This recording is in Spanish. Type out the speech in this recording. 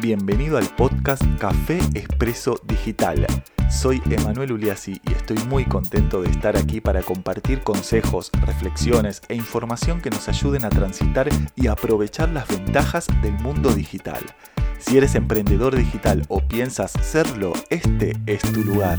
Bienvenido al podcast Café Expreso Digital. Soy Emanuel Uliassi y estoy muy contento de estar aquí para compartir consejos, reflexiones e información que nos ayuden a transitar y aprovechar las ventajas del mundo digital. Si eres emprendedor digital o piensas serlo, este es tu lugar.